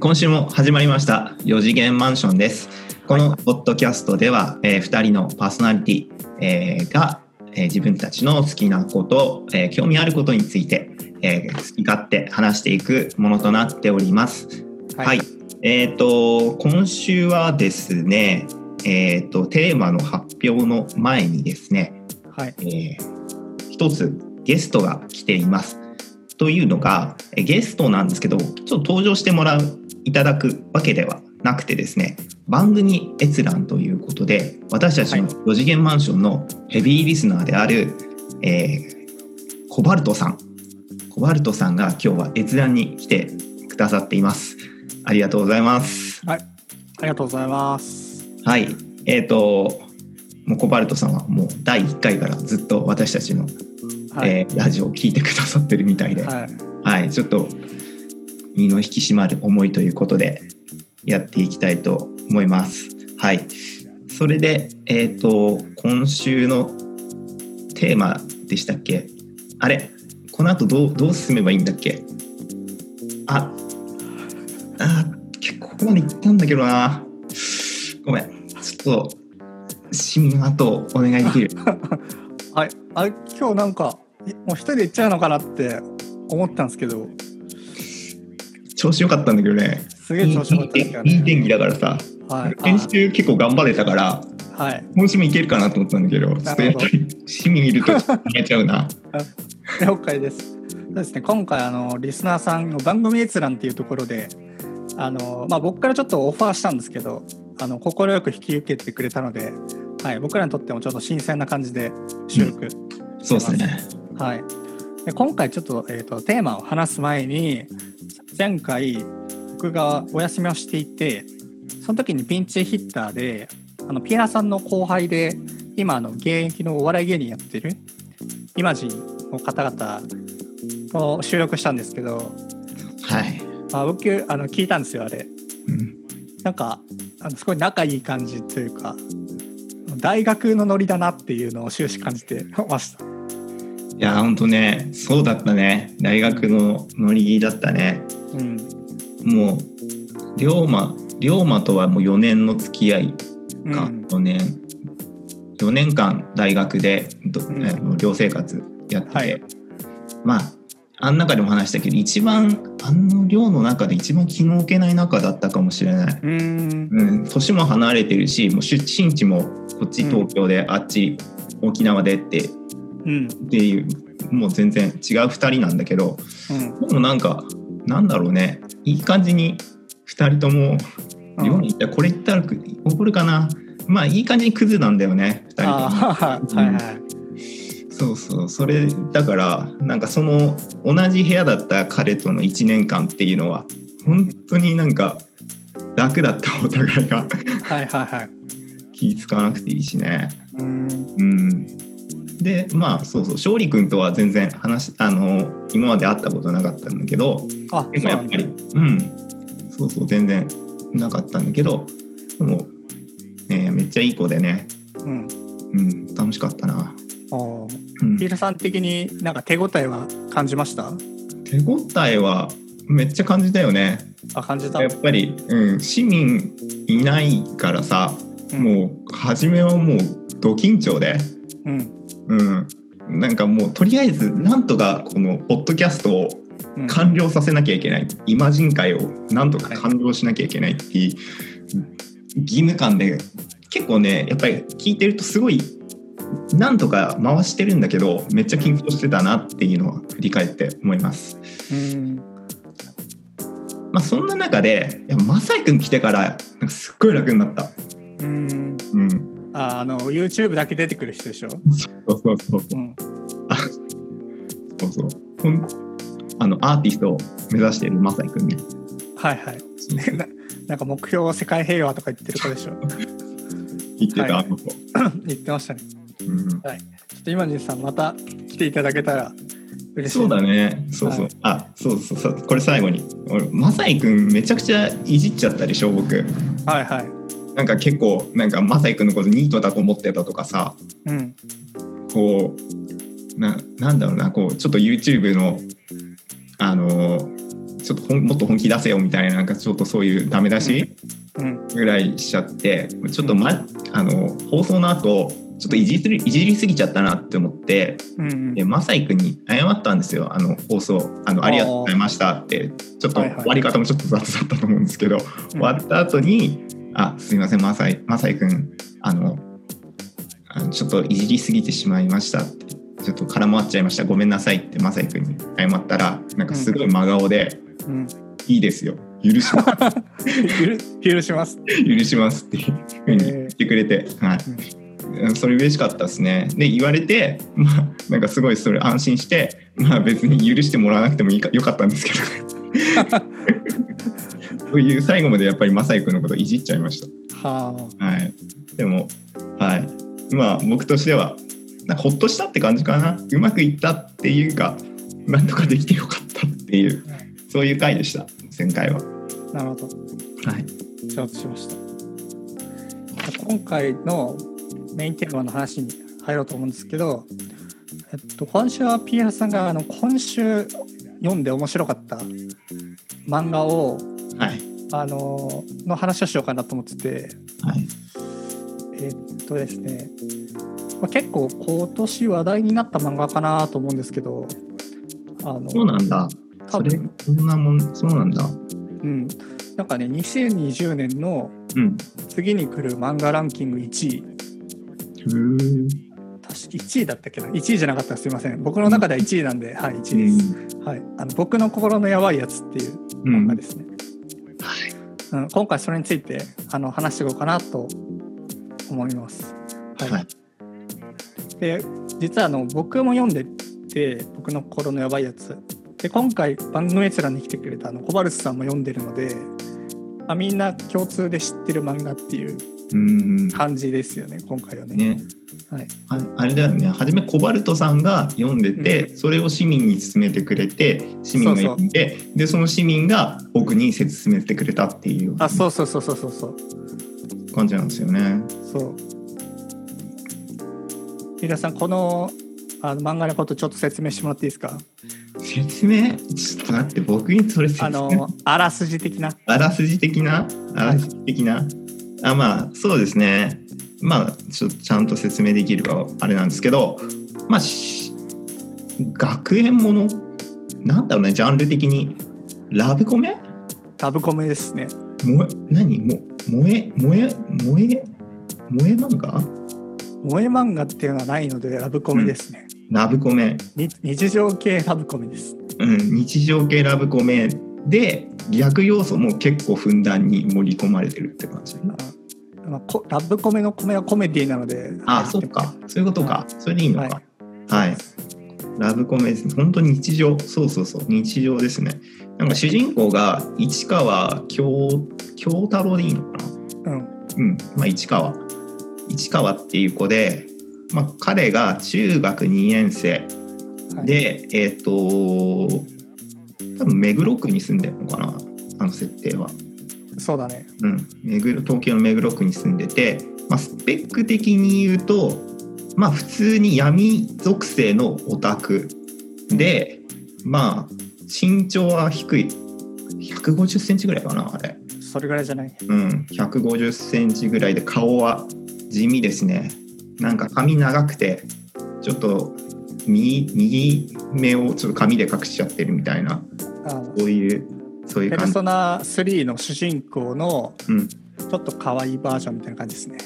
今週も始まりました4次元マンションです。このポッドキャストでは、えー、2人のパーソナリティ、えー、が、えー、自分たちの好きなこと、えー、興味あることについて、えー、好き勝手話していくものとなっております。はい、はい、えっ、ー、と今週はですねえっ、ー、とテーマの発表の前にですね、はい。えー、一つゲストが来ています。というのがゲストなんですけどちょっと登場してもらういただくわけではなくてですね番組閲覧ということで私たちの4次元マンションのヘビーリスナーである、えー、コバルトさん。コバルトさんが今日は閲覧に来てくださっています。ありがとうございます。はい。ありがとうございます。はい。えっ、ー、ともうコバルトさんはもう第1回からずっと私たちのはい、えー、ラジオを聞いてくださってるみたいで、はい、はい、ちょっと身の引き締まる思いということでやっていきたいと思います。はい、それで、えっ、ー、と今週のテーマでしたっけ？あれ？この後どうどう進めばいいんだっけ？ああ結構ここまで行ったんだけどな。ごめん。ちょっと市民後お願いできる？はい。あ今日なんかもう一人で行っちゃうのかなって思ったんですけど。調子良かったんだけどね。すげえ調子良かったね。いい天気だからさ、はい、練習結構頑張れたからはい、今週もいけるかなと思ったんだけど、ちょっとやっぱり市民いると逃げちゃうな。了解です。そうですね、今回あのリスナーさんの番組閲覧っていうところで、あのまあ僕からちょっとオファーしたんですけど、あの快く引き受けてくれたので、はい、僕らにとってもちょっと新鮮な感じで収録、うん、そうですね。はい。で今回ちょっと,、えーと、テーマを話す前に前回僕がお休みをしていてその時にピンチヒッターであのピアナさんの後輩で今の現役のお笑い芸人やってるイマジンの方々と収録したんですけど、はい、あ僕あの聞いたんですよあれ、うん、なんかあのすごい仲いい感じというか大学のノリだなっていうのを終始感じてましたいや本当ねそうだったね。大学のノリだったね、うん、もう龍馬龍馬とはもう4年の付き合いか、うん、4年。4年間大学で、うん、寮生活やって、はい、まああん中でも話したけど一番あの寮の中で一番気の置けない中だったかもしれない。うん、うん、年も離れてるしもう出身地もこっち東京で、あっち沖縄でってっていうもう全然違う2人なんだけど、うん、でもなんかなんだろうね。いい感じに2人とも世に行ったらこれ言ったら怒るかな。まあいい感じにクズなんだよね2人とも。はいはい。そうそう。それだからなんかその同じ部屋だった彼との1年間っていうのは本当になんか楽だったお互いが。はいはいはい。気使わなくていいしね。うん。うんでまあそうそう勝利君とは全然話あの今まで会ったことなかったんだけどあでもやっぱりうんそうそう全然なかったんだけどでも、ね、めっちゃいい子でね、うん、うん、楽しかったな。あうん、ピータさん的になんか手応えは感じました？手応えはめっちゃ感じたよね。あ感じた。やっぱり、うん、市民いないからさ、うん、もう初めはもうド緊張で、うん、うん、なんかもうとりあえずなんとかこのポッドキャストを完了させなきゃいけない、うん、イマジン会をなんとか完了しなきゃいけないっていう義務感で結構ねやっぱり聞いてるとすごいなんとか回してるんだけどめっちゃ緊張してたなっていうのは振り返って思います。うん。まあ、そんな中でマサイ君来てからなんかすっごい楽になった。うん、うんああの YouTube だけ出てくる人でしょ？そうそうそうそう、うん、そうそう。ほんあのアーティストを目指しているまさにくんね。はいはい。ななんか目標は世界平和とか言ってる子でしょ？言ってた、はい、あの子。言ってましたね、うん、はい。ちょっと今西さんまた来ていただけたら嬉しい。そうだね。そうそう、はい、あそうそうそう。これ最後に。俺まさいくんめちゃくちゃいじっちゃったでしょ僕。はいはいなんか結構なんかマサイ君のことニートだと思ってたとかさ、うん、こうななんだろうなこうちょっと YouTube のあのちょっともっと本気出せよみたいななんかちょっとそういうダメ出しぐらいしちゃって、ちょっと、ま、あの放送の後ちょっといじりいじりすぎちゃったなって思って、うんうん、でマサイ君に謝ったんですよ。あの放送あのありがとうございましたってちょっと終わり方もちょっと雑だったと思うんですけど、はいはい、終わった後に「あすいませんマサイマサイ君あのあのちょっといじりすぎてしまいました」ってちょっと絡まっちゃいました。ごめんなさいってマサイ君に謝ったらなんかすごい真顔で「うん、いいですよ。許します。許します。許しますっていうふうに言ってくれて、はい、それ嬉しかったですね。で言われて、まあ、なんかすごいそれ安心して、まあ、別に許してもらわなくてもいいかよかったんですけど そういう最後までやっぱり正くんのこといじっちゃいました。はあ、はい、でも、はい、まあ僕としてはほっとしたって感じかなうまくいったっていうかなんとかできてよかったっていう、そういう回でした前回は。なるほど。はい。承知しました。今回のメインテーマの話に入ろうと思うんですけど、えっと、今週は PR さんがあの今週読んで面白かった漫画を、はい、あのの話をしようかなと思ってて、はい、えっとですね、まあ、結構今年話題になった漫画かなと思うんですけど。あのそうなんだ。多分。そんなもんそうなんだ。うん。なんかね2020年の次に来る漫画ランキング1位。確か1位だったっけな？1位じゃなかった。らすいません。僕の中では1位なんで、はい1位です、はい、あの僕の心のやばいやつっていう漫画ですね、うん、うん、今回それについてあの話していこうかなと思います。はい、はい、で実はあの僕も読んでて僕の心のやばいやつ。で今回番組閲覧に来てくれたあのコバルスさんも読んでるので、あ、みんな共通で知ってる漫画っていう感じですよね、今回はね。ね。はい、ああれだよね。初めコバルトさんが読んでて、うん、それを市民に勧めてくれて市民が読んででその市民が僕に勧めてくれたっていうあそうそうそうそうそうそう。感じなんですよね。そう。皆さんこのあの漫画のことちょっと説明してもらっていいですか？説明？ちょっと待って僕にそれ説明？あのあらすじ的な。あらすじ的な？あらすじ的な、はいあまあそうですね。まあちょっとちゃんと説明できるかあれなんですけどまあ学園もの？なんだろうねジャンル的に。ラブコメ？ラブコメですね。も何？も萌え萌え萌え萌え漫画？萌え漫画っていうのはないのでラブコメですね、うん、ラブコメ。日常系ラブコメです。うん日常系ラブコメで逆要素も結構ふんだんに盛り込まれてるって感じ。まあ、ラブコメのコメはコメディなので。あ、そうか。そういうことか。それでいいのか。はい。はい、ラブコメですね。本当に日常。そうそうそう。日常ですね。なんか主人公が市川京京太郎でいいのかな？うん。うん。まあ市川。市川っていう子で、まあ彼が中学2年生で、はい、えっ、ー、と多分目黒区に住んでるのかなあの設定は。そうだね。うん、目黒東京の目黒区に住んでて、まあ、スペック的に言うと、まあ、普通に闇属性のオタクで、まあ身長は低い150センチぐらいかなあれ。それぐらいじゃない？うん、150センチぐらいで顔は地味ですね。なんか髪長くてちょっと右右目をちょっと髪で隠しちゃってるみたいなそういうそういう感じ。ペルソナ3の主人公のちょっと可愛いバージョンみたいな感じですね、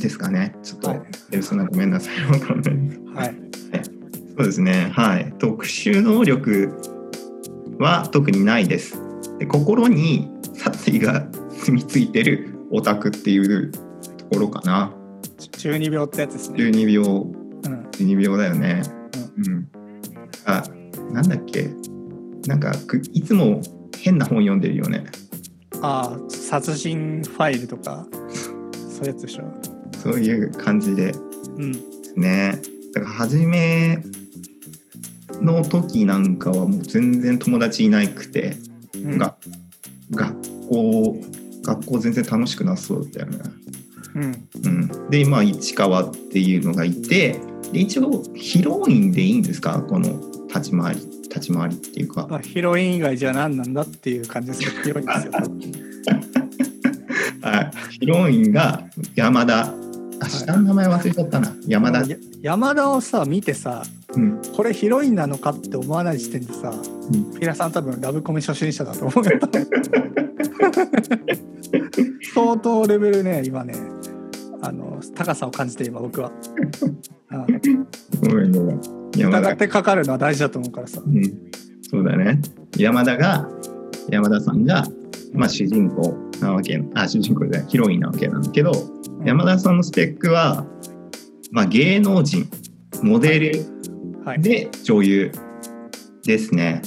ですかね。ちょっと、ペルソナごめんなさい。わかんない。はい、そうですね。はい。特殊能力は特にないです。で心に殺意が住み着いてるオタクっていうところかな。12秒ってやつですね。12秒、うん、12秒だよね。うん、うん、あなんだっけなんかいつも変な本読んでるよね。ああ殺人ファイルとかそういうやつでしょ。そういう感じで、うん、ね。だから初めの時なんかはもう全然友達いなくて、うん、が学校学校全然楽しくなそうだよね。うん、うん、で今市川っていうのがいてで一応ヒロインでいいんですか？この立ち回り立ち回りっていうか、まあ、ヒロイン以外じゃ何なんだっていう感じですけどヒロインですよ。はい。ヒロインが山田。あ下の名前忘れちゃったな、山田。山田をさ見てさ、うん、これヒロインなのかって思わない時点でさ、うん、ピラさん多分ラブコメ初心者だと思うよ。相当レベルね今ねあの高さを感じて今僕は。ごめんごめん。疑ってかかるのは大事だと思うからさ。うん、そうだね。山田が山田さんが、まあ、主人公なわけあ主人公でヒロインなわけなんだけど、うん、山田さんのスペックは、まあ、芸能人モデルで女優ですね。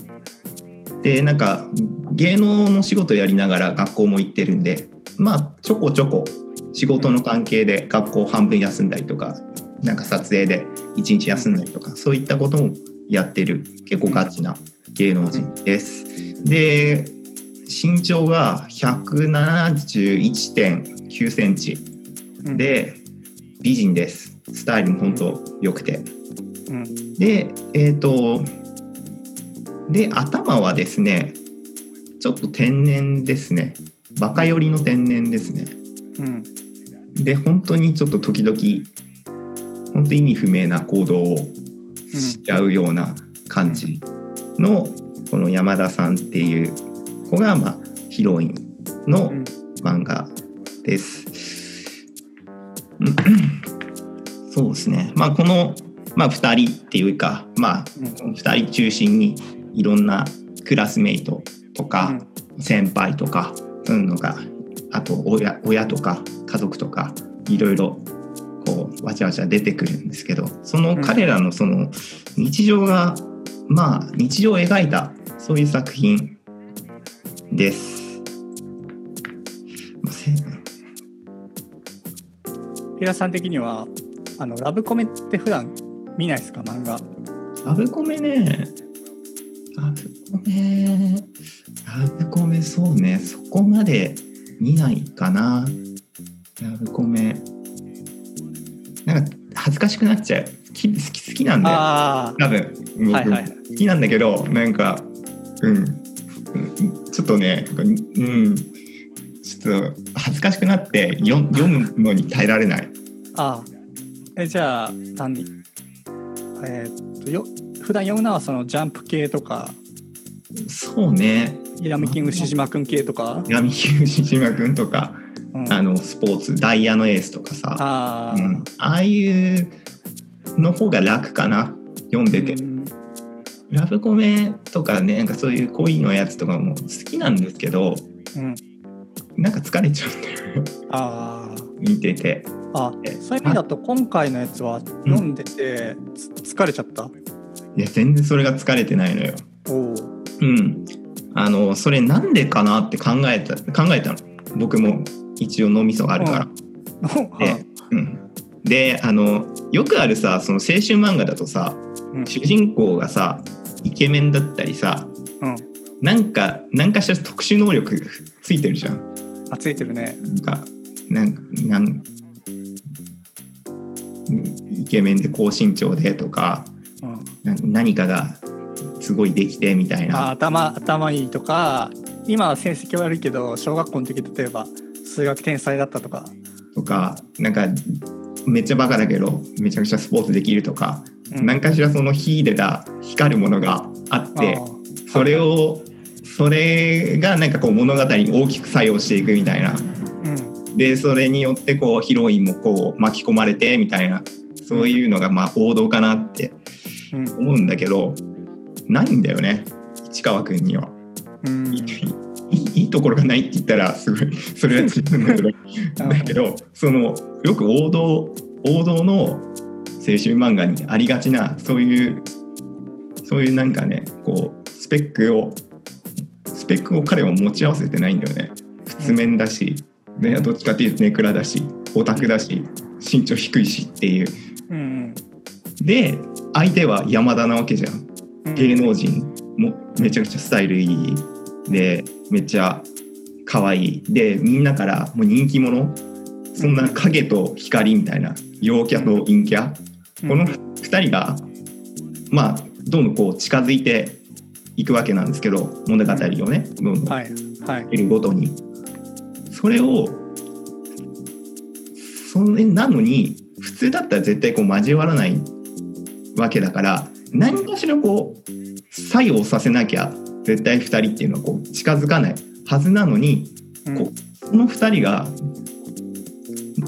でなんか芸能の仕事やりながら学校も行ってるんでまあちょこちょこ仕事の関係で学校半分休んだりとかなんか撮影で1日休んだりとかそういったこともやってる結構ガチな芸能人です。で身長が171.9センチで美人です。スタイルも本当良くて。でえっ、ー、とで頭はですねちょっと天然ですねバカ寄りの天然ですね。うんで本当にちょっと時々本当意味不明な行動をしちゃうような感じの、この山田さんっていう子が、まあ、ヒロインの漫画です。そうですね、まあ、この、まあ、2人っていうか、まあ、2人中心にいろんなクラスメイトとか、先輩とかそういうのがあと親親とか家族とかいろいろこうわちゃわちゃ出てくるんですけどその彼らのその日常が、まあ日常を描いたそういう作品です。平さん的にはあのラブコメって普段見ないですか？漫画。ラブコメね。ラブコメ。ラブコメそうね。そこまで見ないかな。ラブコメ恥ずかしくなっちゃう。好き好きなんだよ。多分。僕、はいはい、好きなんだけどなんかうん。ちょっとねうん。ちょっと恥ずかしくなって読読むのに耐えられない。ああえじゃあ何？えー、っとよ普段読むのはそのジャンプ系とか？そうね。ヤミキングシジマくん系とか？ヤミキングシジマくんとか、うん、あのスポーツダイヤのエースとかさ。あ,、うん、ああいうの方が楽かな。読んでて、うん、ラブコメとかねなんかそういう恋のやつとかも好きなんですけど、うん、なんか疲れちゃうんだよあ見てて。あそういう意味だと今回のやつは読んでて、疲れちゃった？いや全然それが疲れてないのよ。おうん。あのそれなんでかなって考えた考えたの。僕も一応脳みそがあるから。で,、うん、であのよくあるさその青春漫画だとさ、うん、主人公がさイケメンだったりさ、うん、なんか何かしら特殊能力 ついてるじゃん。あついてるね。なんかなんなんイケメンで高身長でとか、うん、何かがすごいできてみたいな。頭頭いいとか今は成績悪いけど小学校の時例えば数学天才だったとか。とかなんかめっちゃバカだけどめちゃくちゃスポーツできるとか、うん、何かしらその秀でた光るものがあってそれをそれがなんかこう物語に大きく作用していくみたいな。うん、でそれによってこうヒロインもこう巻き込まれてみたいな。そういうのがまあ王道かなって思うんだけど、ないんだよね。市川君には。うんいいいところがないって言ったらすごいそれは自分だけどだけどそのよく王道王道の青春漫画にありがちなそういうそういうなんかねこうスペックをスペックを彼は持ち合わせてないんだよね。普通面だし、ね、どっちかっていうとネクラだしオタクだし身長低いしっていう、うん、で相手は山田なわけじゃん。芸能人もめちゃくちゃスタイルいい。でめっちゃ可愛い。でみんなからもう人気者。そんな影と光みたいな陽キャと陰キャ、この2人がまあどんどんこう近づいていくわけなんですけど物語をね。どんどんはいはい。得るごとに、それをそれなのに普通だったら絶対こう交わらないわけだから何かしらこう作用させなきゃ絶対2人っていうのはこう近づかないはずなのにうんこうその2人が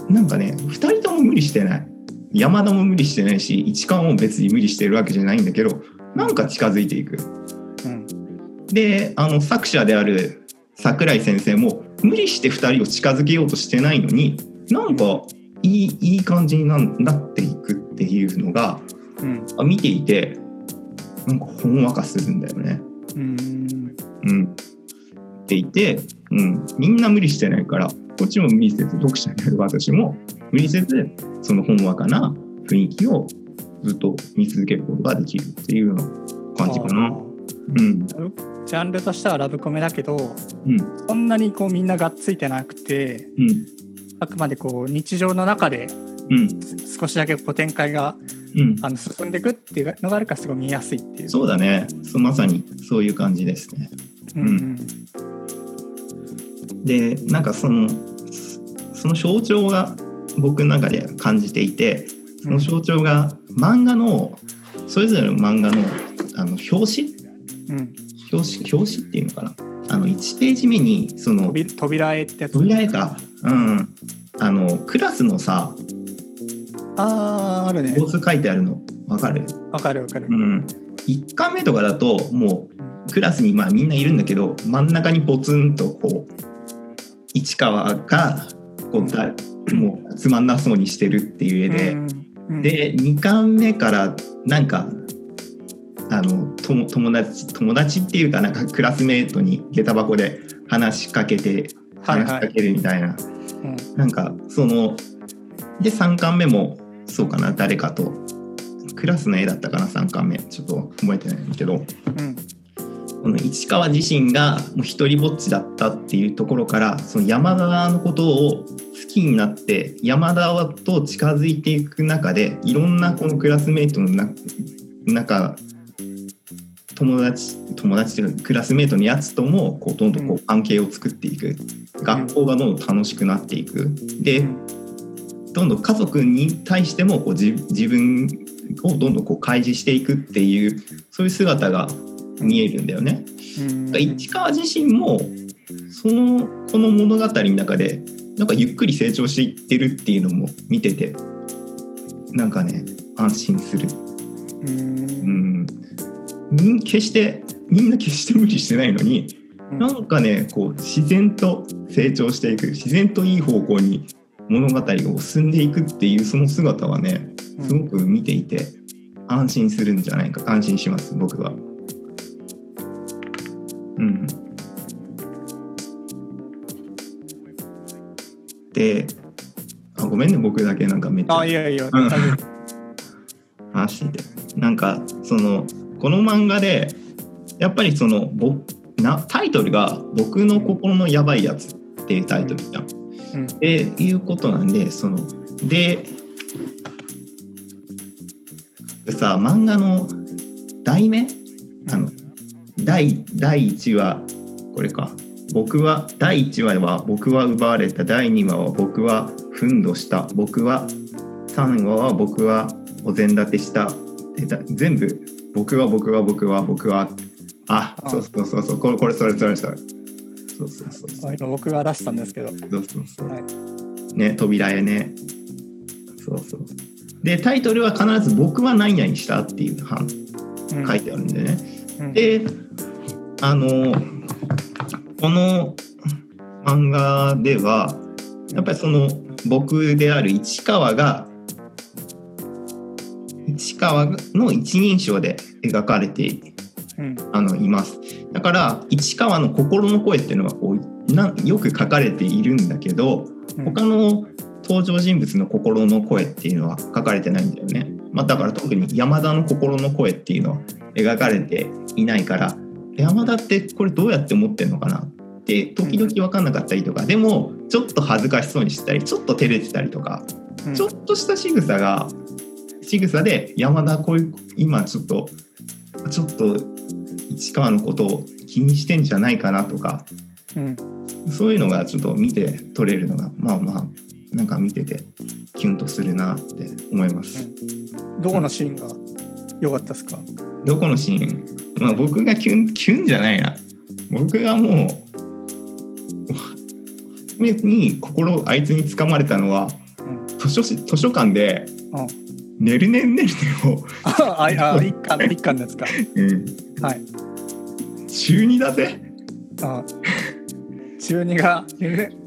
なんかね2人とも無理してない山田も無理してないし市川も別に無理してるわけじゃないんだけどなんか近づいていく。うんであの作者である桜井先生も無理して2人を近づけようとしてないのになんかいいいい感じにななっていくっていうのがうんあ見ていてなんかほんわかするんだよね。うん。うん、っていて、うん、みんな無理してないからこっちも無理せず読者である私も無理せずそのほんわかな雰囲気をずっと見続けることができるっていうような感じかな。うん。ジャンルとしてはラブコメだけどうん。そんなにこうみんながっついてなくてうん。あくまでこう日常の中でうん。少しだけこう展開がうん。あの進んでいくっていうのがあるからすごい見やすいっていう。そうだね。そうまさにそういう感じですね。うんうん。でなんかそのその象徴が僕の中で感じていてその象徴が漫画のそれぞれの漫画のあの表紙？うん。表紙？表紙っていうのかな？あの1ページ目にその扉扉絵ってやつ。扉絵か。うん。あのクラスのさあああるね。書いてあるの。わかる？わかるわかる。う。ん。1巻目とかだともうクラスにまあみんないるんだけど真ん中にポツンとこう市川がこうだもうつまんなそうにしてるっていう絵で、うん、で2巻目からなんかあの友達友達っていうかなんかクラスメートに下駄箱で話しかけてはいはい。話しかけるみたいな、うん。なんかそので3巻目もそうかな誰かと。クラスの絵だったかな3巻目。ちょっと覚えてないんだけど。うん。この市川自身がもう一人ぼっちだったっていうところからその山田のことを好きになって山田と近づいていく中でいろんなこのクラスメートのな中友達友達というかクラスメートのやつともこうどんどんこう関係を作っていく。学校がどんどん楽しくなっていく。でどんどん家族に対してもこう自自分をどんどんこう開示していくっていうそういう姿が見えるんだよね。うん。市川自身もそのこの物語の中でなんかゆっくり成長していってるっていうのも見ててなんかね安心する。うん。決してみんな決して無理してないのになんかねこう自然と成長していく自然といい方向に物語が進んでいくっていうその姿はねすごく見ていて安心するんじゃないか安心します僕は。うん、であごめんね僕だけなんかめっちゃあいやいや、話してて。なんかそのこの漫画でやっぱりそのぼなタイトルが「僕の心のやばいやつ」っていうタイトルじゃん。うん。いうことなんでそのでさ漫画の題名？あの第第1話これか。僕は第1話は僕は奪われた。第2話は僕は憤怒した。僕は3話は僕はお膳立てした。でだ全部？僕は僕は僕は僕は。ああ。そうそうそうそう。これこれそれそれそれそうそうそうそう。僕が出したんですけど、そうそうそう。はい。ね扉絵ね。そうそう。でタイトルは必ず「僕は何々した」っていう版。うん。書いてあるんでね、うん。であのこの漫画ではやっぱりその僕である市川が市川の一人称で描かれてうん。あのいますだから市川の心の声っていうのはこうなよく書かれているんだけどうん。他の登場人物の心の声っていうのは書かれてないんだよね、まあ、だから特に山田の心の声っていうのは描かれていないから山田ってこれどうやって思ってんのかなって時々分かんなかったりとかでもちょっと恥ずかしそうにしてたりちょっと照れてたりとかうん。ちょっとした仕草が仕草で山田こういう今ちょっとちょっと市川のことを気にしてんじゃないかなとか、うん、そういうのがちょっと見て取れるのがまあまあなんか見ててキュンとするなって思います。うん、どこのシーンが良かったですか？どこのシーン、まあ、僕がキュンキュンじゃないな。僕がもう初めに心あいつにつかまれたのは、うん、図書図書館で、うん。ねるねんねるねを ああ一巻一巻ですか。うん。はい中二だぜ。あ中二が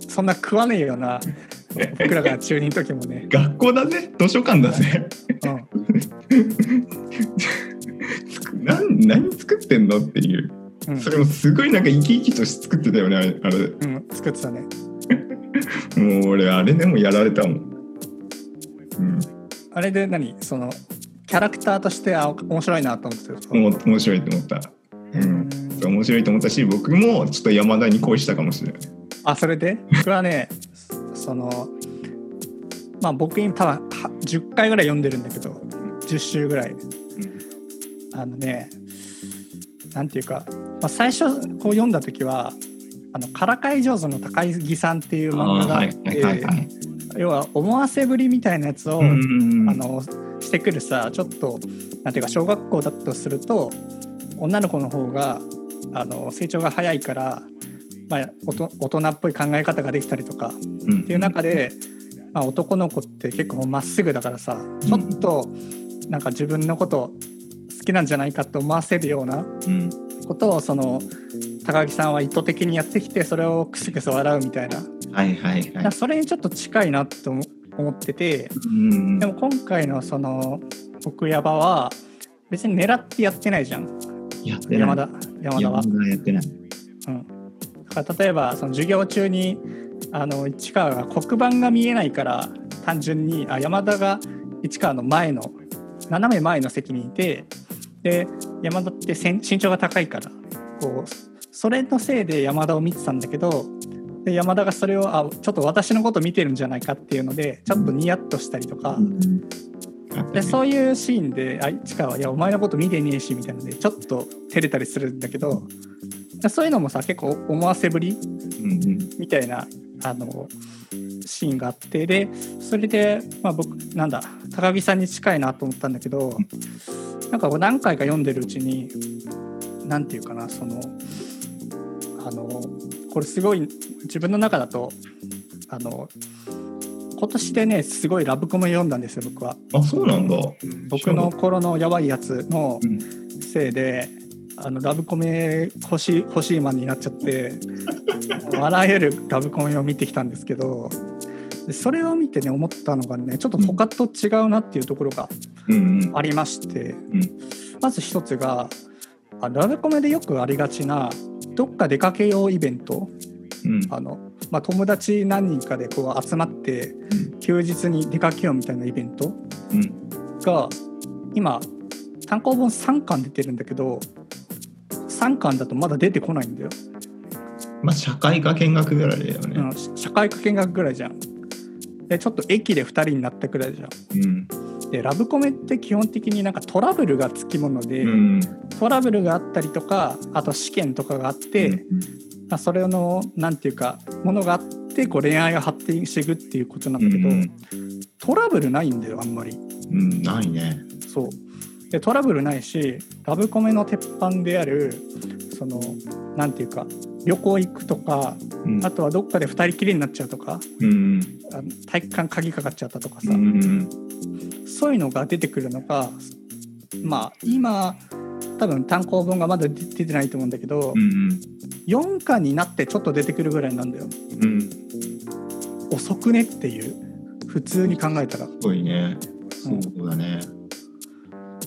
そんな食わねえよな。僕らが中二の時もね。学校だぜ。図書館だぜ、うん、何何作ってんのっていう、うん、それもすごいなんか生き生きとして作ってたよねあれうん作ってたね。もう俺あれでもやられたもん。うん。あれで何？そのキャラクターとしてあ面白いなと思って面白いと思った。うん、面白いと思ったし僕もちょっと山田に恋したかもしれない。あそれで？僕はね そのまあ僕今多分10回ぐらい読んでるんだけど10週ぐらい。うん、あのねなんていうか、まあ、最初こう読んだ時はあのからかい上手の高木さんっていう漫画があって、要は思わせぶりみたいなやつを、あのしてくるさちょっとなんていうか小学校だとすると女の子の方があの成長が早いから、まあ、大人っぽい考え方ができたりとか、っていう中で、まあ、男の子って結構まっすぐだからさちょっとなんか自分のこと好きなんじゃないかと思わせるようなことをその高木さんは意図的にやってきてそれをクスクス笑うみたいな。はいはいはい、それにちょっと近いなと思ってて、うん、でも今回のその奥山は別に狙ってやってないじゃん山田山田は。やってない、うん、だから例えばその授業中にあの市川が黒板が見えないから単純にあ山田が市川の前の斜め前の席にいてで山田って身長が高いからこうそれのせいで山田を見てたんだけどで山田がそれをあちょっと私のこと見てるんじゃないかっていうのでちょっとニヤッとしたりとか、でそういうシーンであ市川はいやお前のこと見てねえしみたいなのでちょっと照れたりするんだけどそういうのもさ結構思わせぶりみたいなあのシーンがあってでそれで、まあ、僕なんだ高木さんに近いなと思ったんだけどなんか何回か読んでるうちに何て言うかなそのあのこれすごい自分の中だとあの今年でねすごいラブコメ読んだんですよ僕は。あそうなんだ。僕の頃のやばいやつのせいで、うん、あのラブコメ欲しい欲しいマンになっちゃって あらゆるラブコメを見てきたんですけどそれを見てね思ったのがねちょっと他と違うなっていうところがありまして、うんうん、まず一つがラブコメでよくありがちなどっか出かけようイベント、うん、あのまあ、友達何人かでこう集まって休日に出かけようみたいなイベントが今単行本3巻出てるんだけど3巻だとまだ出てこないんだよ。まあ社会科見学ぐらいだよね。うん、社会科見学ぐらいじゃん。でちょっと駅で2人になったくらいじゃん。うんでラブコメって基本的になんかトラブルがつきもので、うん、トラブルがあったりとかあと試験とかがあって、うん、まあ、それの何て言うかものがあってこう恋愛が発展していくっていうことなんだけど、うん、トラブルないんだよあんまり。うん、ないね。そう。でトラブルないしラブコメの鉄板であるその何て言うか旅行行くとか、うん、あとはどっかで2人きりになっちゃうとか、うん、体育館鍵かかっちゃったとかさ、うん、そういうのが出てくるのがまあ今多分単行本がまだ出てないと思うんだけど、うんうん、4巻になってちょっと出てくるぐらいなんだよ。うん、遅くねっていう普通に考えたら。遅いね。そうだね、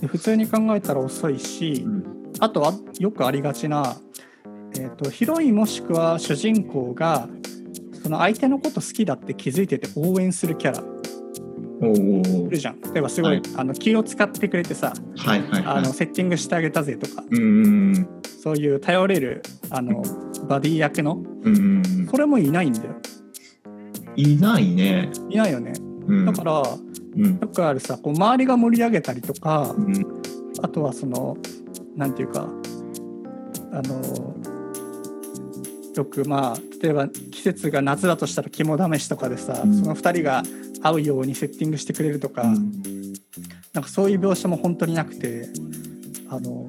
で普通に考えたら遅いし、うん、あとはよくありがちな、えーとヒロインもしくは主人公がその相手のこと好きだって気づいてて応援するキャラ。いるじゃん。例えばすごい、はい、あの気を使ってくれてさ、はいはい、はい、あのセッティングしてあげたぜとかうんそういう頼れるあのバディ役のうんそれもいないんだよ。いないね。いないよね、うん、だから、うん、よくあるさこう周りが盛り上げたりとか、うん、あとはそのなんていうかあのよくまあ例えば季節が夏だとしたら肝試しとかでさ、うん、その2人が合うようにセッティングしてくれるとか、うん、なんかそういう描写も本当になくてあの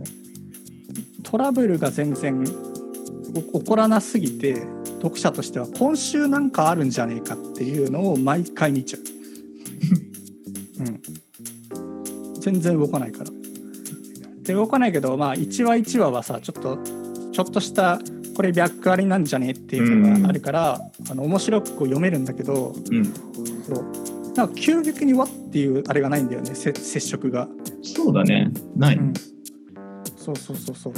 トラブルが全然起こらなすぎて読者としては今週なんかあるんじゃねえかっていうのを毎回見ちゃう。うん、全然動かないから。で動かないけどまあ1話1話はさちょっとちょっとしたこれ脈ありなんじゃねっていうのがあるから、うん、あの面白くこう読めるんだけど、うん、そうなんか急激にわっていうあれがないんだよね接触が。そうだね。ない、うん、そうそうそうそう。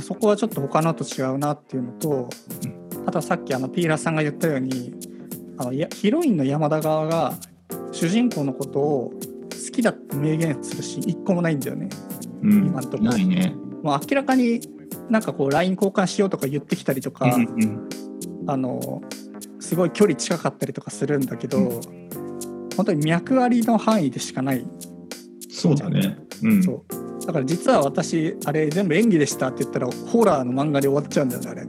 そこはちょっと他のと違うなっていうのと、あとさっきあのピーラーさんが言ったようにあのヒロインの山田側が主人公のことを好きだって明言するシーン一個もないんだよね、うん、今のとこ。ろ。ないね。もう明らかになんかこう LINE 交換しようとか言ってきたりとか、うんうん、あのすごい距離近かったりとかするんだけど、うん、本当に脈ありの範囲でしかない。そうだね、うん、そう。だから実は私あれ全部演技でしたって言ったらホラーの漫画で終わっちゃうんだよねあれ。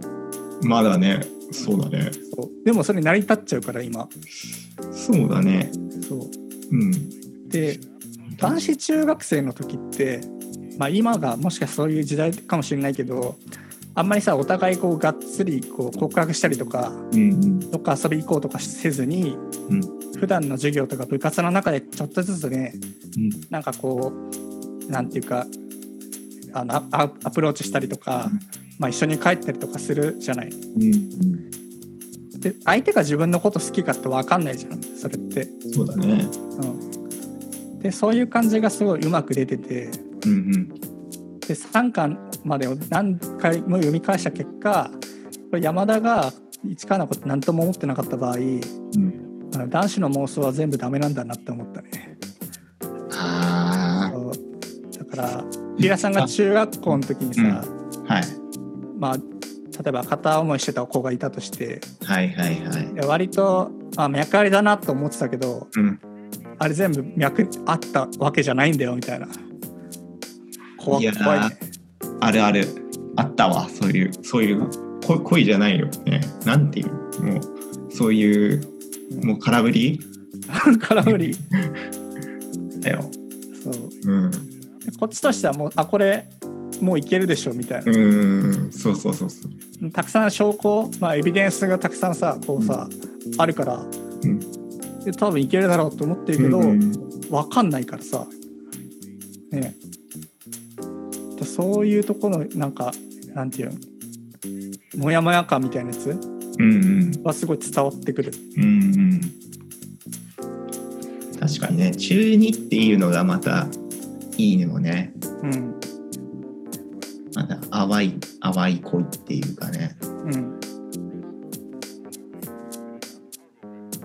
まだね。そうだね。そう。でもそれ成り立っちゃうから今。そうだね。そう。うん。で男子中学生の時ってまあ、今がもしかそういう時代かもしれないけどあんまりさお互いこうがっつりこう告白したりとか、うんうん、どっか遊び行こうとかせずに、うん、普段の授業とか部活の中でちょっとずつね、うん、なんかこうなんていうかあのアプローチしたりとか、うん、まあ、一緒に帰ったりとかするじゃない。うんうん、で相手が自分のこと好きかって分かんないじゃんそれって。そうだね、うん、でそういう感じがすごいうまく出てて。うんうん、で3巻までを何回も読み返した結果これ山田が市川のこと何とも思ってなかった場合、うん、男子の妄想は全部ダメなんだなって思ったね。だからリラさんが中学校の時にさ、うん、はい。まあ例えば片思いしてた子がいたとして、はいはいはい、割とあ脈ありだなと思ってたけど、うん、あれ全部脈あったわけじゃないんだよみたいな。怖い、ね、あるある。あったわ。そういうそういう恋じゃないよね。なんていう？もうそういうもう空振り？空振り？だよ。そう、うん、こっちとしてはもうあこれもういけるでしょみたいな。うん。そうそうそうそう。たくさん証拠、まあ、エビデンスがたくさんさこうさ、うん、あるから、うん、で多分いけるだろうと思ってるけど、うん、分かんないからさ。ねそういうところのなんかなんていうの？モヤモヤ感みたいなやつ？はすごい伝わってくる。うん、うん、確かにね中2っていうのがまたいいのもね。うん、まだ淡い淡い恋っていうかね。うん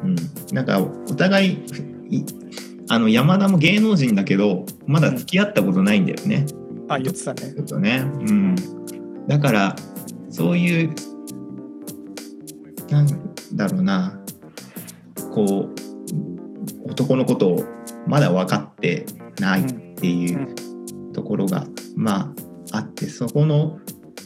うん、なんかお互いあの山田も芸能人だけどまだ付き合ったことないんだよね。うんあ言ってたね。とね、うん、だからそういうなんだろうな。こう男のことをまだ分かってないっていうところが、うん、まああってそこの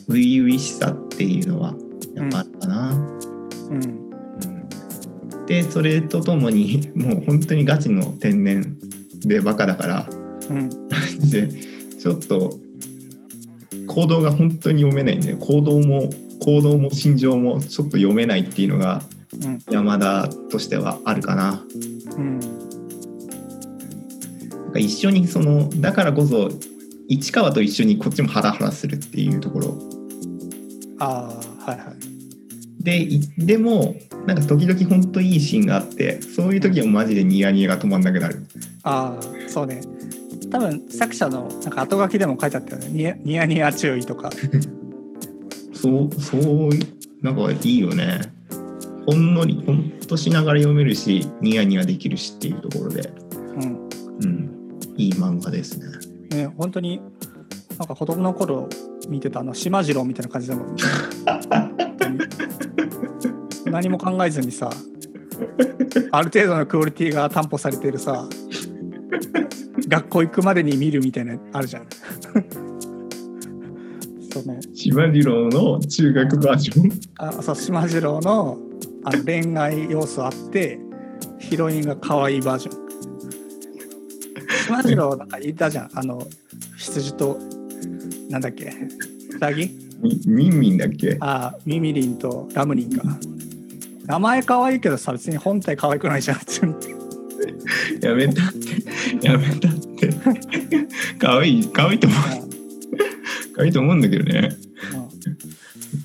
初々しさっていうのはやっぱあったな。うん、うん。でそれとともにもう本当にガチの天然でバカだから、うん、でちょっと行動が本当に読めないんで行動も行動も心情もちょっと読めないっていうのが山田としてはあるかな。うん、なんか一緒にそのだからこそ市川と一緒にこっちもハラハラするっていうところ。ああはいはい。ででもなんか時々本当いいシーンがあってそういう時はマジでニヤニヤが止まんなくなる。ああそうね。多分作者のなんか後書きでも書いてあったよね。ニヤニヤニヤ注意とか。そうそうなんかいいよね。ほんのりほんとしながら読めるしニヤニヤできるしっていうところで。うん、うん、いい漫画ですね。ね本当になんか子供の頃見てたあの島次郎みたいな感じだもんね。何も考えずにさある程度のクオリティが担保されてるさ学校行くまでに見るみたいなあるじゃん。島次郎の中学バージョン？あそう島次郎のあの恋愛要素あってヒロインが可愛いバージョン。島次郎なんかいたじゃん。あの羊となんだっけ？ウサギ？みみんみんだっけ？あミミリンとラムリンか。名前可愛いけどさ別に本体可愛くないじゃん やめたって。やめたって。可愛い可愛いと思う。可愛いと思うんだけどね。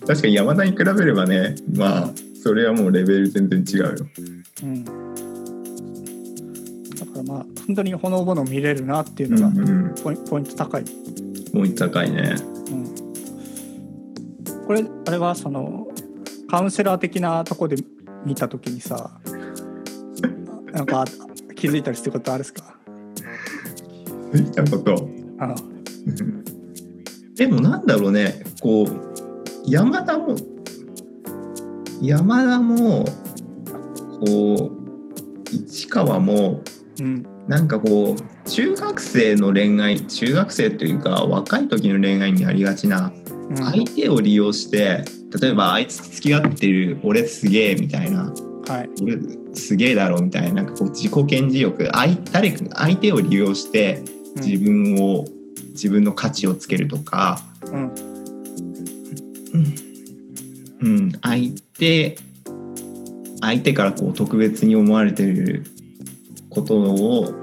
確かに山田に比べればねまあそれはもうレベル全然違うよ。うん。だからまあ本当にほのぼの見れるなっていうのがポイ,、ポイント高い、もう高いね。うん、これあれはそのカウンセラー的なとこで見た時にさなんか気づいたりすることあるっすか？見たことあのでもなんだろうねこう山田も山田もこう市川もうん。なんかこう中学生の恋愛中学生というか若い時の恋愛にありがちなうん。相手を利用して例えばあいつ付き合ってる俺すげえみたいなはい。俺すげえだろみたいななんかこう自己顕示欲相誰か相手を利用して自分を、自分の価値をつけるとか、うん。うん、相手相手からこう特別に思われてることを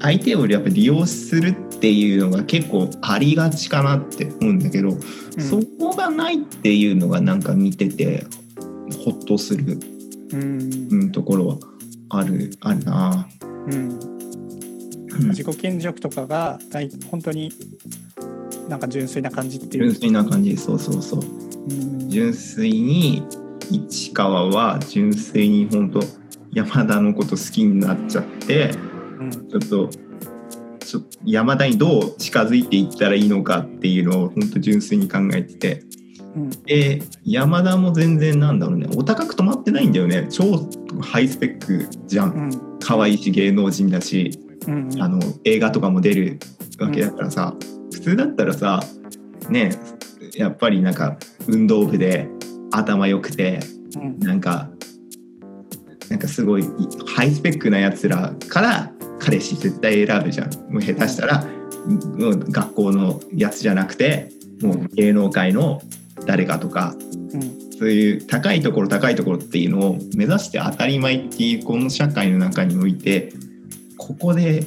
相手をやっぱ利用するっていうのが結構ありがちかなって思うんだけど、うん。そこがないっていうのがなんか見ててほっとする、うん。うん、ところはあるあるな。うん。うん。自己顕示欲とかが大本当になんか純粋な感じっていう、純粋な感じそうそうそう。うん。純粋に市川は純粋に本当山田のこと好きになっちゃってうん。ちょっとちょ山田にどう近づいていったらいいのかっていうのを本当純粋に考えてて。うんで山田も全然なんだろうね。お高く止まってないんだよね。超ハイスペックじゃん。うん。可愛いし芸能人だしうんあの映画とかも出るわけだからさ、普通だったらさねやっぱりなんか運動部で頭良くてうん。なんかなんかすごいハイスペックなやつらから彼氏絶対選ぶじゃん。もう下手したら学校のやつじゃなくてもう芸能界の誰かとかうん。そういう高いところ高いところっていうのを目指して当たり前っていうこの社会の中においてここで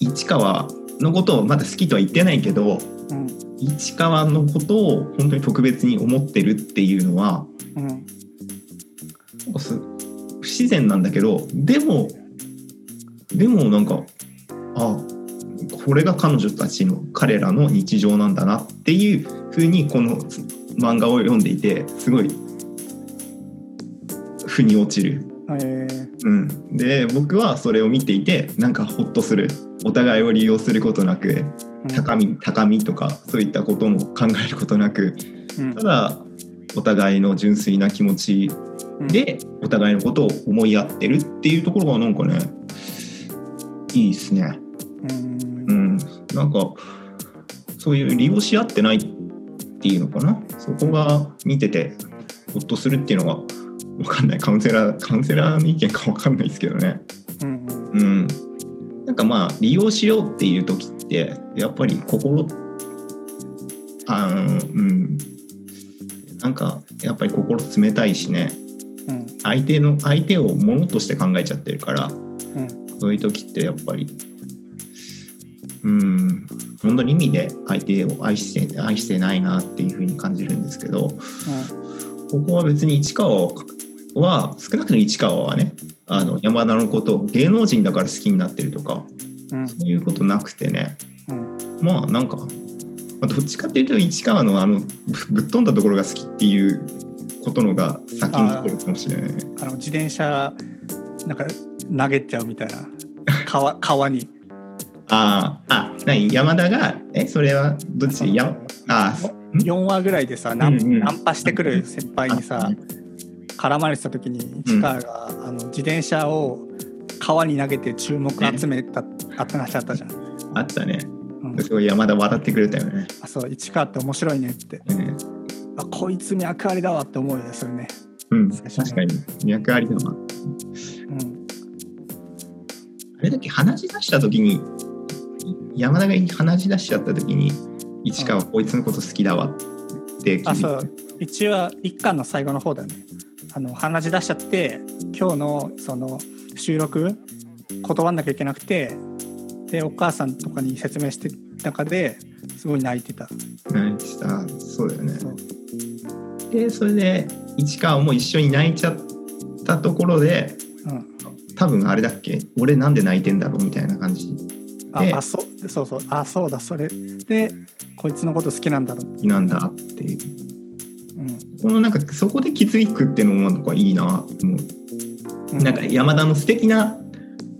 市川のことをまだ好きとは言ってないけどうん。市川のことを本当に特別に思ってるっていうのはうん。す不自然なんだけどでもでもなんかあこれが彼女たちの彼らの日常なんだなっていうふうにこの漫画を読んでいてすごい腑に落ちる。えーうん、で僕はそれを見ていてなんかホッとする。お互いを利用することなくうん。高み高みとかそういったことも考えることなくうん。ただお互いの純粋な気持ちでお互いのことを思い合ってるっていうところがなんかねいいですね。うんうん、なんかそういう利用し合ってないっていうのかな？そこが見ててほっとするっていうのが分かんない。カウンセラーカウンセラーの意見か分かんないですけどね。うんうん、なんかまあ利用しようっていう時ってやっぱり心あのうん。なんかやっぱり心冷たいしね。うん。相手の相手をものとして考えちゃってるからうん。そういう時ってやっぱりうん。本当に意味で相手を愛して愛してないなっていうふうに感じるんですけどここは別に市川は少なくとも市川はねあの山田のことを芸能人だから好きになってるとかうん。そういうことなくてね。うん。まあなんかまあどっちかっていうと市川のあのぶぶっ飛んだところが好きっていうことのが先に来てるかもしれないね。あの自転車なんか投げちゃうみたいな。川川にあーあ何？山田がえそれはどっち？やあん？4話ぐらいでさナン,、うんうん。ナンパしてくる先輩にさ絡まれてた時に市川が、あの自転車を川に投げて注目集めた、あった話あったじゃん。あったね。うん、すごい山田笑ってくれたよね。あそう市川って面白いねって、ね、あこいつ脈ありだわって思うよねそれね。うん。確かに。脈ありだわ。うん。あれだけ？話し出した時に山田が話し出しちゃった時に市川こいつのこと好きだわってあそう。一応一巻の最後の方だよね。あの話し出しちゃって今日のその収録断んなきゃいけなくてでお母さんとかに説明して中ですごい泣いてた。泣いてた。そうだよね。でそれで市川も一緒に泣いちゃったところで、うん、多分あれだっけ？俺なんで泣いてんだろうみたいな感じ。ああそうそうそう。あそうだそれ。でこいつのこと好きなんだろう。好きなんだっていう、うん、このなんかそこで気づくっていうのもなんかいいなもう、うん、なんか山田の素敵な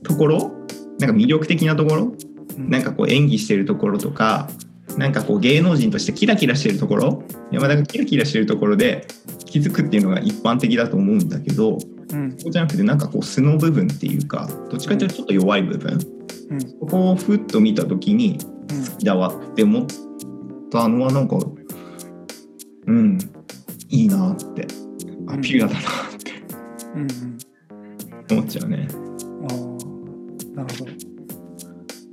ところ？なんか魅力的なところ、うん、なんかこう演技してるところとかなんかこう芸能人としてキラキラしてるところ？山田がキラキラしてるところで気づくっていうのが一般的だと思うんだけど、うん、そうじゃなくてなんかこう素の部分っていうかどっちかというとちょっと弱い部分、うん、そこをふっと見た時に好きだわって思ったのはなんかうんいいなって。あピュアだなって、思っちゃうね。なるほど。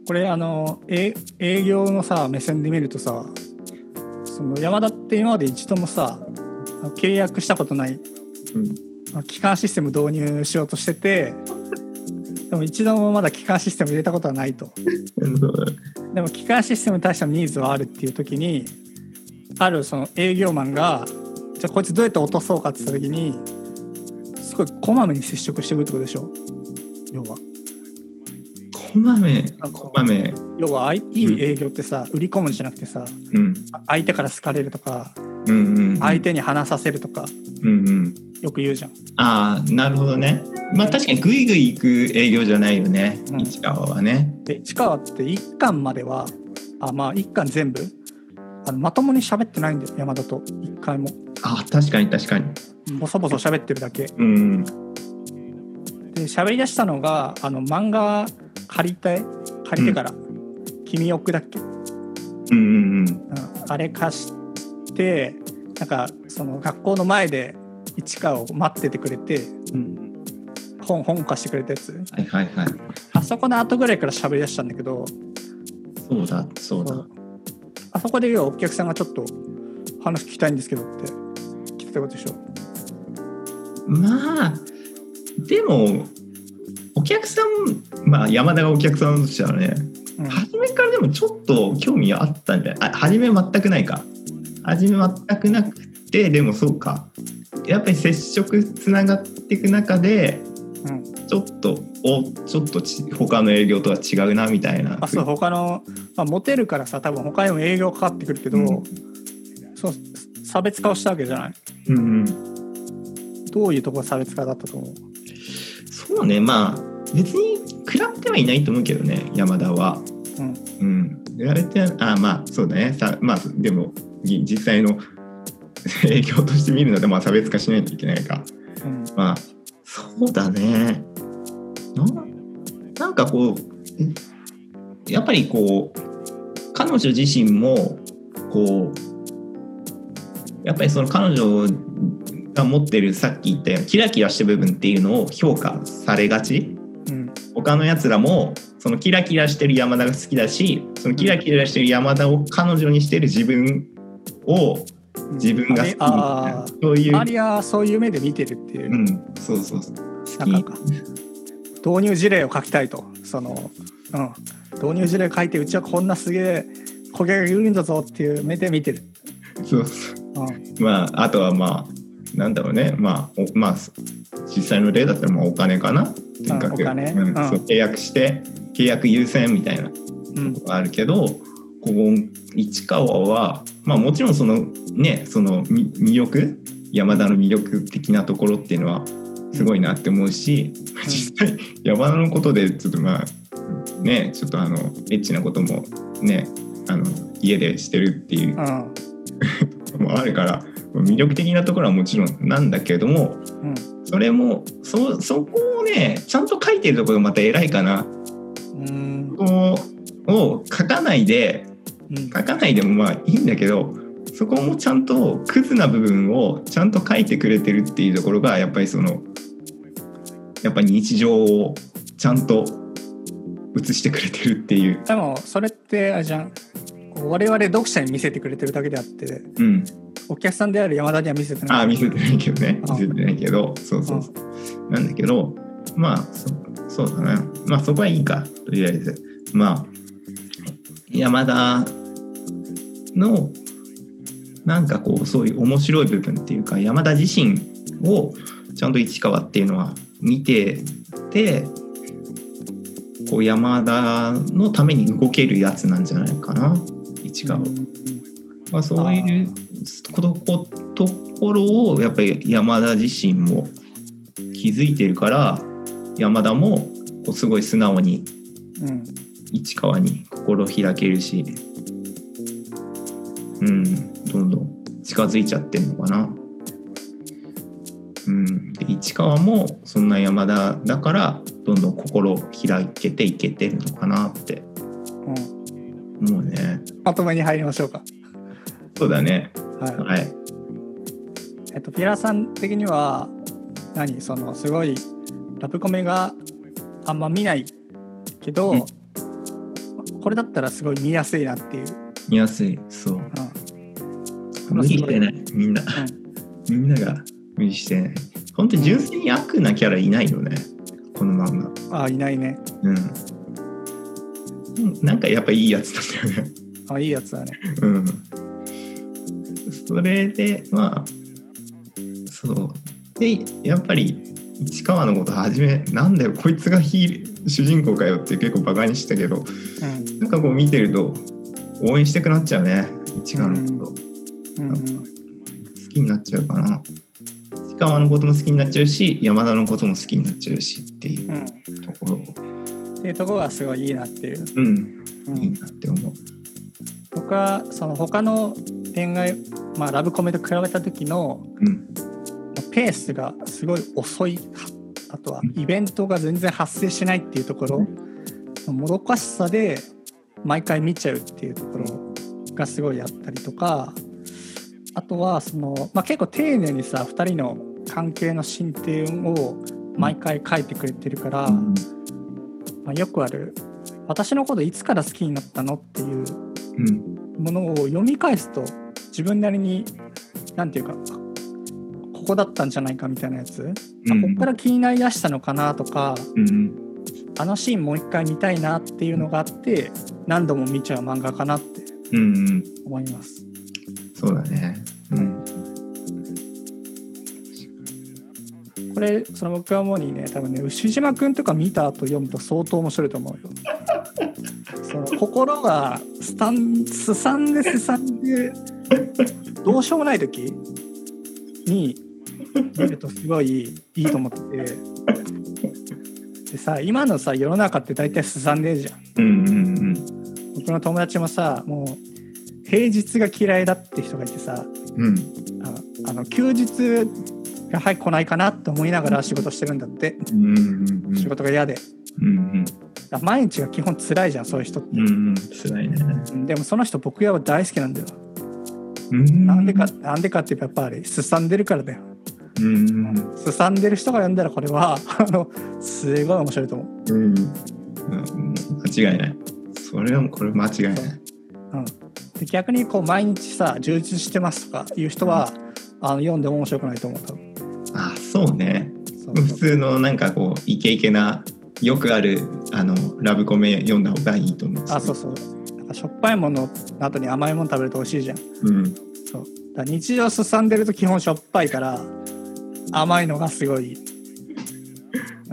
これあの営業のさ目線で見るとさその山田って今まで一度もさ契約したことない、うん、機関システム導入しようとしててでも一度もまだ機関システム入れたことはないと。でも機関システムに対してのニーズはあるっていう時にあるその営業マンがじゃあこいつどうやって落とそうかって言った時にすごいこまめに接触してくるってことでしょ？要は。こまめこまめ。要はいい営業ってさ、売り込むんじゃなくてさ、うん、相手から好かれるとか、うんうんうん、相手に話させるとか、うんうん、よく言うじゃん。ああなるほどね。まあ確かにグイグイ行く営業じゃないよね、うん、市川はね。で市川って1巻まではあまあ1巻全部あのまともに喋ってないんだよ山田と1回も。あ確かに確かに。ボソボソ喋ってるだけ。うん、で喋り出したのがあの漫画借りて借りてから、うん、君置くだっけ、うんうんうん、あれ貸してなんかその学校の前で市川を待っててくれて、うん、本本貸してくれたやつ、はいはいはい、あそこの後ぐらいから喋りだしたんだけどそうだそうだ。あそこでお客さんがちょっと話聞きたいんですけどって聞いたことでしょ？まあでもお客さんまあ山田がお客さんとしてはね、うん、初めからでもちょっと興味あったんじゃない？あ初め全くないか初め全くなくてでもそうか。やっぱり接触つながっていく中で、うん、ちょっとおちょっと他の営業とは違うなみたいな。あそう他の、まあ、モテるからさ多分他にも営業かかってくるけど、うん、そう差別化をしたわけじゃない、うんうん、どういうところ差別化だったと思う？そうねまあ別に食らってはいないと思うけどね山田は。うん、うん、言われてあまあそうだね。さまあでも実際の 営業として見るのでまあ差別化しないといけないか、うん、まあそうだね。ななんかこうやっぱりこう彼女自身もこうやっぱりその彼女が持ってるさっき言ったようなキラキラした部分っていうのを評価されがち、うん、他のやつらもそのキラキラしてる山田が好きだしそのキラキラしてる山田を彼女にしてる自分を自分が好きみたいな、そういう。周りはそういう目で見てるっていう、うん、そうそうそう。なんか導入事例を書きたいと。その、うん、導入事例書いてうちはこんなすげえ焦げがいるんだぞっていう目で見てる。そうそう、うん、まああとはまあなんだろうね。まあまあ実際の例だったらまあお金かな。とにかく、うん、うん、そう契約して契約優先みたいなことがあるけど、うん、ここ市川はまあもちろんそのねその魅力山田の魅力的なところっていうのはすごいなって思うし、うん、実際山田のことでちょっとまあねちょっとあのエッチなこともねあの家でしてるっていう、うん、もあるから魅力的なところはもちろんなんだけれども、うん、それもそそこをねちゃんと書いてるところがまた偉いかな。うん。を書かないで書かないでもまあいいんだけどそこもちゃんとクズな部分をちゃんと書いてくれてるっていうところがやっぱりそのやっぱり日常をちゃんと映してくれてるっていう。でもそれってあれじゃん。我々読者に見せてくれてるだけであって、うん、お客さんである山田には見せてない。ああ見せてないけどね。見せてないけど。そうそうそう。なんだけどまあそそうだな。まあそこはいいか。とりあえず。まあ山田のなんかこうそういう面白い部分っていうか山田自身をちゃんと市川っていうのは見ててこう山田のために動けるやつなんじゃないかな市川まあ、そういうところをやっぱり山田自身も気づいてるから山田もこうすごい素直に市川に心開けるしうんどんどん近づいちゃってんのかな。うん、で市川もそんな山田だからどんどん心を開けていけてるのかなって思うね。まとめに入りましょうか。そうだね。はい。はい、えっとピラさん的には何？そのすごいラブコメがあんま見ないけど、うん、これだったらすごい見やすいなっていう。見やすいそう。うん。無理してないみんな、うん、みんなが無理して。ない本当に純粋に悪なキャラいないよね。この漫画。あいないね。うん。なんかやっぱいいやつなんだよね。あいいやつだね。うん。それでまあそう。でやっぱり市川のこと初めなんだよこいつがヒ 主人公かよって結構バカにしたけど、うん、なんかこう見てると応援したくなっちゃうね。市川のこと、うん。好きになっちゃうかな。石川のことも好きになっちゃうし山田のことも好きになっちゃうしっていうところ、っていうところがすごいいいなっていう。うん、うん、いいなって思う。僕はその他の恋愛、まあ、ラブコメと比べた時の、うん、ペースがすごい遅いあとはイベントが全然発生しないっていうところ、うん、もどかしさで毎回見ちゃうっていうところがすごいあったりとかあとはその、まあ、結構丁寧にさ2人の関係の進展を毎回書いてくれてるから、まあ、よくある「私のこといつから好きになったの?」っていうものを読み返すと自分なりに何て言うかここだったんじゃないかみたいなやつ、うん、ここから気になりだしたのかなとか、うん、あのシーンもう一回見たいなっていうのがあって何度も見ちゃう漫画かなって思います。そうだね。うん。これ、その僕は思うにね、多分ね、牛島君とか見た後読むと相当面白いと思うよ。その心がすたんすさんですさんで、どうしようもない時に見るとすごいいいと思って。て。でさ、今のさ、世の中って大体すさんでるじゃん。うんうんうん。僕の友達もさ、もう、平日が嫌いだって人がいてさ、うん、あの休日が早く来ないかなと思いながら仕事してるんだって、うんうんうん、仕事が嫌で、うんうん、毎日が基本辛いじゃんそういう人って、うんうん、辛いね。でもその人僕は大好きなんだよ、うん、なんでかなんでかってやっぱりすさんでるからだようん。すさんでる人が読んだらこれは あのすごい面白いと思う、うん、間違いない。それはこれ間違いない、う。ん。で逆にこう毎日さ充実してますとかいう人は、あの読んでも面白くないと思う多分。あそうね。普通のなんかこうイケイケなよくあるあのラブコメ読んだ方がいいと思うあそうそう。なんかしょっぱいものの後に甘いもの食べると美味しいじゃん、うん、そう。だ日常すさんでると基本しょっぱいから甘いのがすごい、う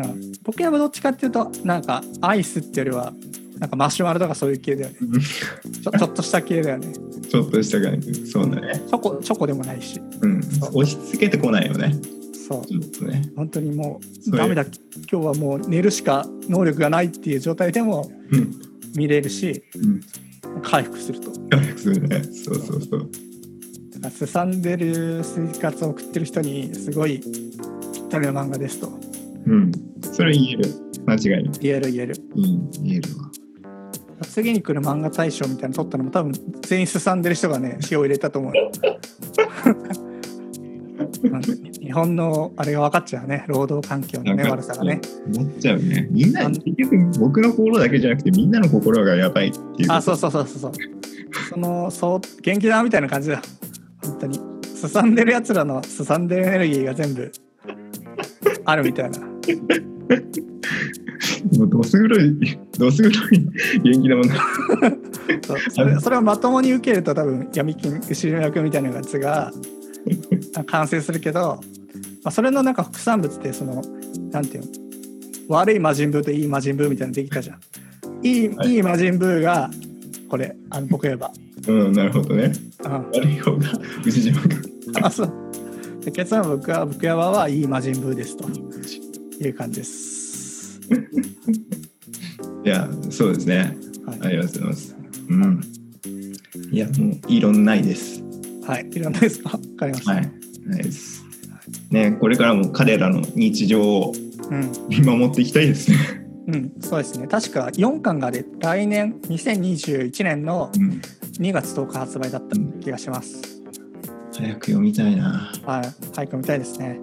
ん、僕はどっちかっていうとなんかアイスっていうよりはなんかマシュマロとかそういう系だよね。ちょちょっとした系だよね。ちょっとした感じそうだね。チョコチョコでもないし。うん。押し付けてこないよね。そう。ちょっとね。本当にもうダメだ。今日はもう寝るしか能力がないっていう状態でも見れるし、うん、回復すると。回復するね。そうそうそうすさんでる生活を送ってる人にすごいぴったりな漫画ですと。うん。それ言える。間違いない。言える言える。うん言えるわ。次に来る漫画大賞みたいなの撮ったのも多分全員すさんでる人がね詩を入れたと思う。日本のあれが分かっちゃうね。労働環境のね悪さがね。思っちゃうね。みんな結局僕の心だけじゃなくてみんなの心がやばいっていうあそうそうそうそうそのそう元気だみたいな感じだ本当にすさんでるやつらのすさんでるエネルギーが全部あるみたいな もうどす黒い、どす黒い元気なもんだ。そうそれそれをまともに受けると多分闇金後ろ役みたいなやつが完成するけど、まあ、それのなんか副産物ってそのなんていうの？悪い魔人ブーといい魔人ブーみたいなのできたじゃん。いいはい、いい魔人ブーがこれあの僕言えば。うん、なるほどね。うん、悪い方が牛島君。あそうで結論僕は僕やばはいい魔人ブーですという感じです。いや、そうですね。はい、ありがとうございます。うん。いや、もう、いろんないです。はい、いろんないですか？わかりました。はい、ないです。ね、これからも彼らの日常を見守っていきたいですね。うん、うん、そうですね。確か4巻がで来年2021年の2月10日発売だった気がします。うん、早く読みたいな。はい、早く読みたいですね。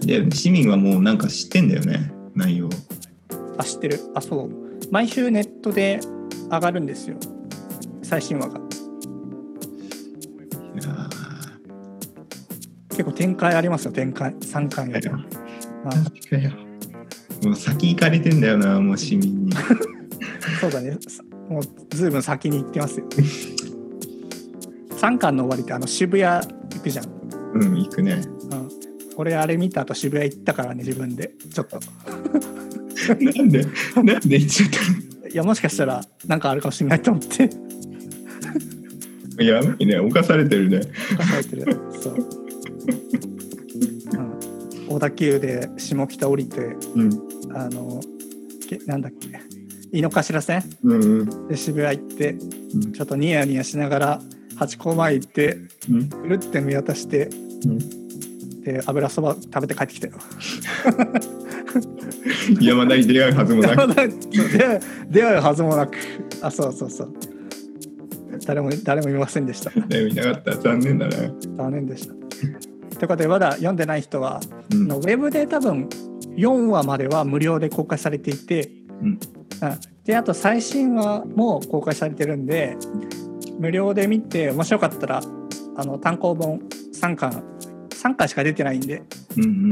で、市民はもうなんか知ってんだよね？内容。あ知ってる。あそう。毎週ネットで上がるんですよ。最新話が。結構展開ありますよ。展開。3巻やもう先行かれてんだよなもう市民に。そうだねもうずいぶん先に行ってますよ。3巻の終わりってあの渋谷行くじゃん。うん行くね、うん、俺あれ見た後渋谷行ったからね自分で。ちょっと。なんで？なんで行っちゃったの？いやもしかしたらなんかあるかもしれないと思って。やばいね犯されてるね。犯されてる。そう、うん、小田急で下北降りて、うん、あのなんだっけ？井の頭線、うんうん、で渋谷行って、うん、ちょっとニヤニヤしながらハチ公前行って、うん、ぐるって見渡して、うん、で油そば食べて帰ってきたよ。山田に出会うはずもなく。出会うはずもなく。あそうそうそう。誰も誰もいませんでした。誰もいなかった。残念だな。残念でした。ということでまだ読んでない人は、うん、ウェブで多分4話までは無料で公開されていて、うん、であと最新話も公開されてるんで無料で見て面白かったらあの単行本3巻3巻しか出てないんで、うんうん、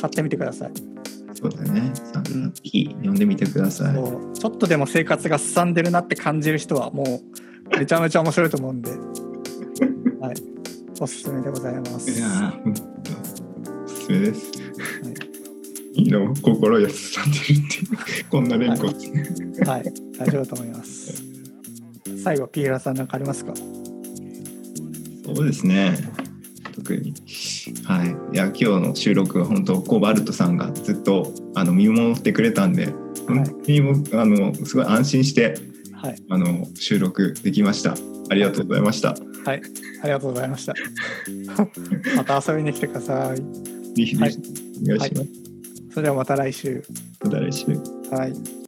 買ってみてくださいそうだね。さん読んでみてください。ちょっとでも生活がすさんでるなって感じる人はもうめちゃめちゃ面白いと思うんで、はい、おすすめでございます。いや本当おすすめです。はいの心安さんでるってこんな連呼、はい、はい、大丈夫と思い。ます。最後ピーラさん何かありますか。そうですね。特に。はい、い。や今日の収録は本当コバルトさんがずっとあの見守ってくれたんで、本当にもあのすごい。安心して、はい、あの収録できました。ありがとうござい。ました。はい、ありがとうござい。ました。また遊びに来てください。ぜひぜひお願い。します、それではまた来週。また来週。はい。